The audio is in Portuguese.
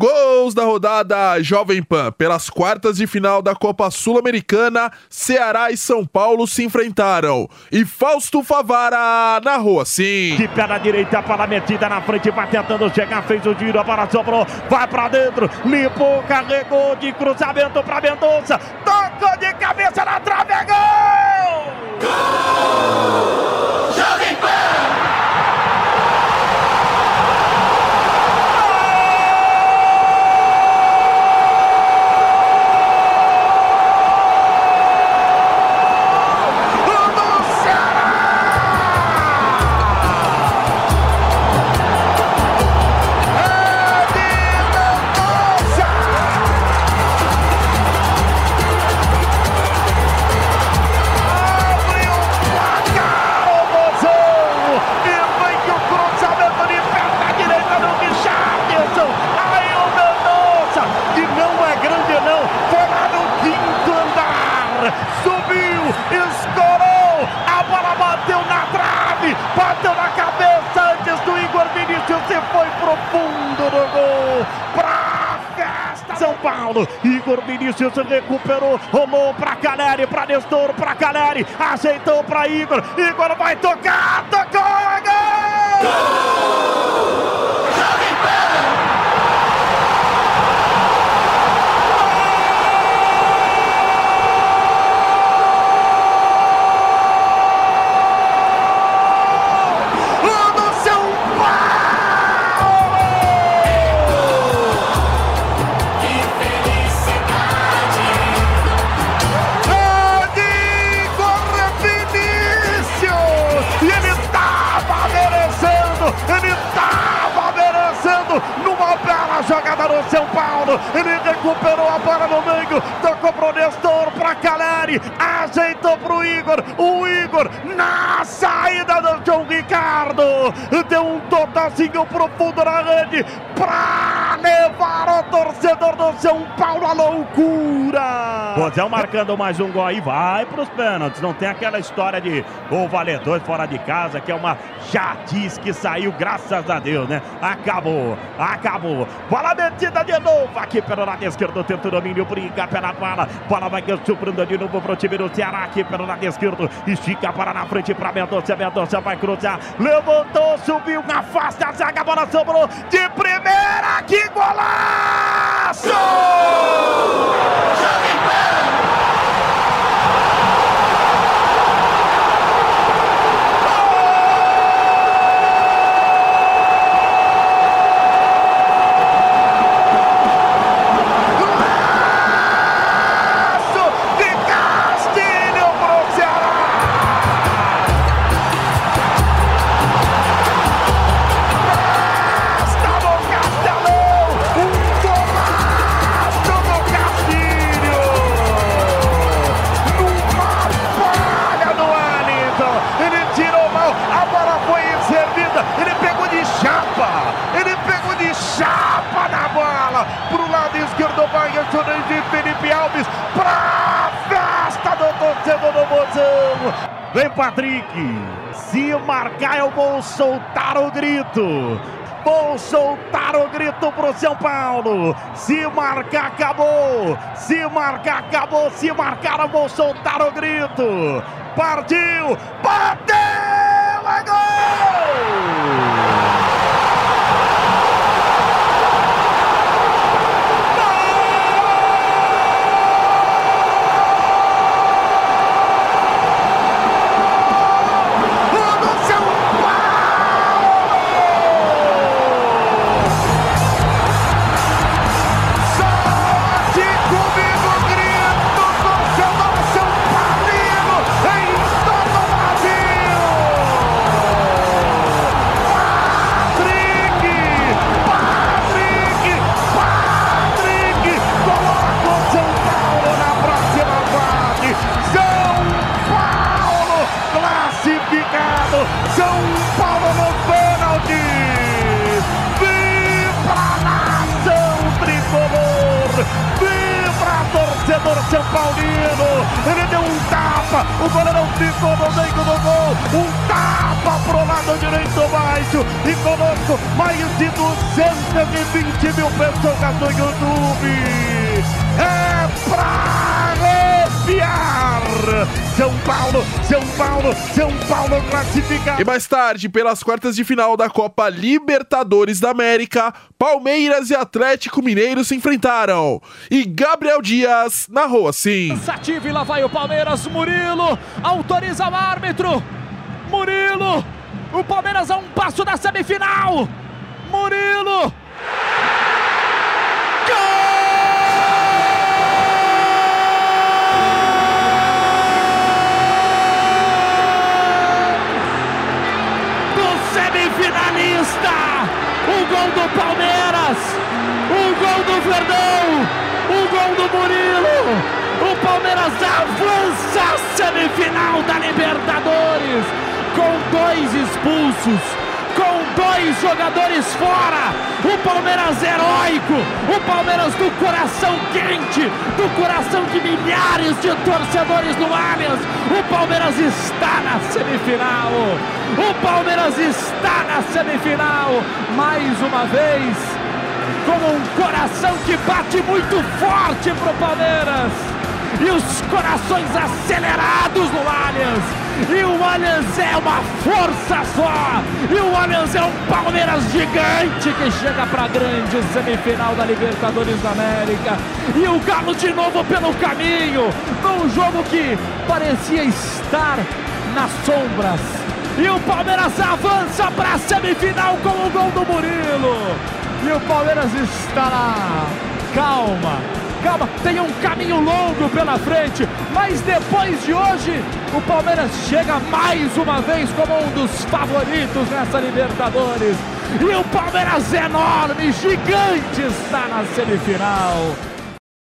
Gols da rodada Jovem Pan. Pelas quartas de final da Copa Sul-Americana, Ceará e São Paulo se enfrentaram. E Fausto Favara narrou assim. De pé na direita, para a metida na frente, vai tentando chegar, fez o giro, a bola sobrou, vai para dentro, limpou, carregou de cruzamento para Mendonça, tocou de cabeça na trave, é gol! Gol! Bateu na cabeça antes do Igor Vinícius e foi profundo no gol. Pra festa São Paulo. Igor Vinícius recuperou, rolou pra Caleri, pra Nestor, pra Caleri, ajeitou pra Igor. Igor vai tocar, tocou, é gol! gol! shot jogada no São Paulo. Ele recuperou a bola no meio, tocou pro Nestor, pra Caleri, ajeitou pro Igor. O Igor na saída do João Ricardo deu um totalzinho profundo na rede pra levar o torcedor do São Paulo à loucura. Rosel marcando mais um gol aí, vai pros pênaltis. Não tem aquela história de o valedor fora de casa, que é uma diz que saiu, graças a Deus, né? Acabou, acabou. Bola metida de novo aqui pelo lado esquerdo. Tenta o domínio, briga pela bola. Bola vai sobrando de novo pro time do Ceará aqui pelo lado esquerdo. Estica para na frente para Mendonça. Mendonça vai cruzar. Levantou, subiu, afasta a zaga. Bola sobrou de primeira. Que golaço! De Felipe Alves para festa do torcedor do Bozão. Vem Patrick, se marcar eu vou soltar o grito. Vou soltar o grito pro São Paulo. Se marcar, acabou. Se marcar, acabou. Se marcar, eu vou soltar o grito. Partiu. São Paulino. Ele deu um tapa, O goleirão ficou no meio do gol. Um tapa pro lado direito baixo. E conosco mais de 220 mil pessoas no YouTube. É pra. São Paulo, São Paulo, São Paulo classificado. E mais tarde, pelas quartas de final da Copa Libertadores da América, Palmeiras e Atlético Mineiro se enfrentaram. E Gabriel Dias narrou assim. Sativo e lá vai o Palmeiras, Murilo, autoriza o árbitro. Murilo, o Palmeiras a um passo da semifinal. Murilo. Verdão! O gol do Murilo! O Palmeiras avança a semifinal da Libertadores com dois expulsos com dois jogadores fora. O Palmeiras heróico, o Palmeiras do coração quente, do coração de milhares de torcedores no Allianz. O Palmeiras está na semifinal. O Palmeiras está na semifinal mais uma vez. Com um coração que bate muito forte pro Palmeiras. E os corações acelerados no Allianz e o Allianz é uma força só. E o Allianz é um Palmeiras gigante que chega para a grande semifinal da Libertadores da América. E o Galo de novo pelo caminho, num jogo que parecia estar nas sombras. E o Palmeiras avança para a semifinal com o gol do Murilo. E o Palmeiras está lá. Calma, calma, tem um caminho longo pela frente, mas depois de hoje, o Palmeiras chega mais uma vez como um dos favoritos nessa Libertadores. E o Palmeiras enorme, gigante, está na semifinal.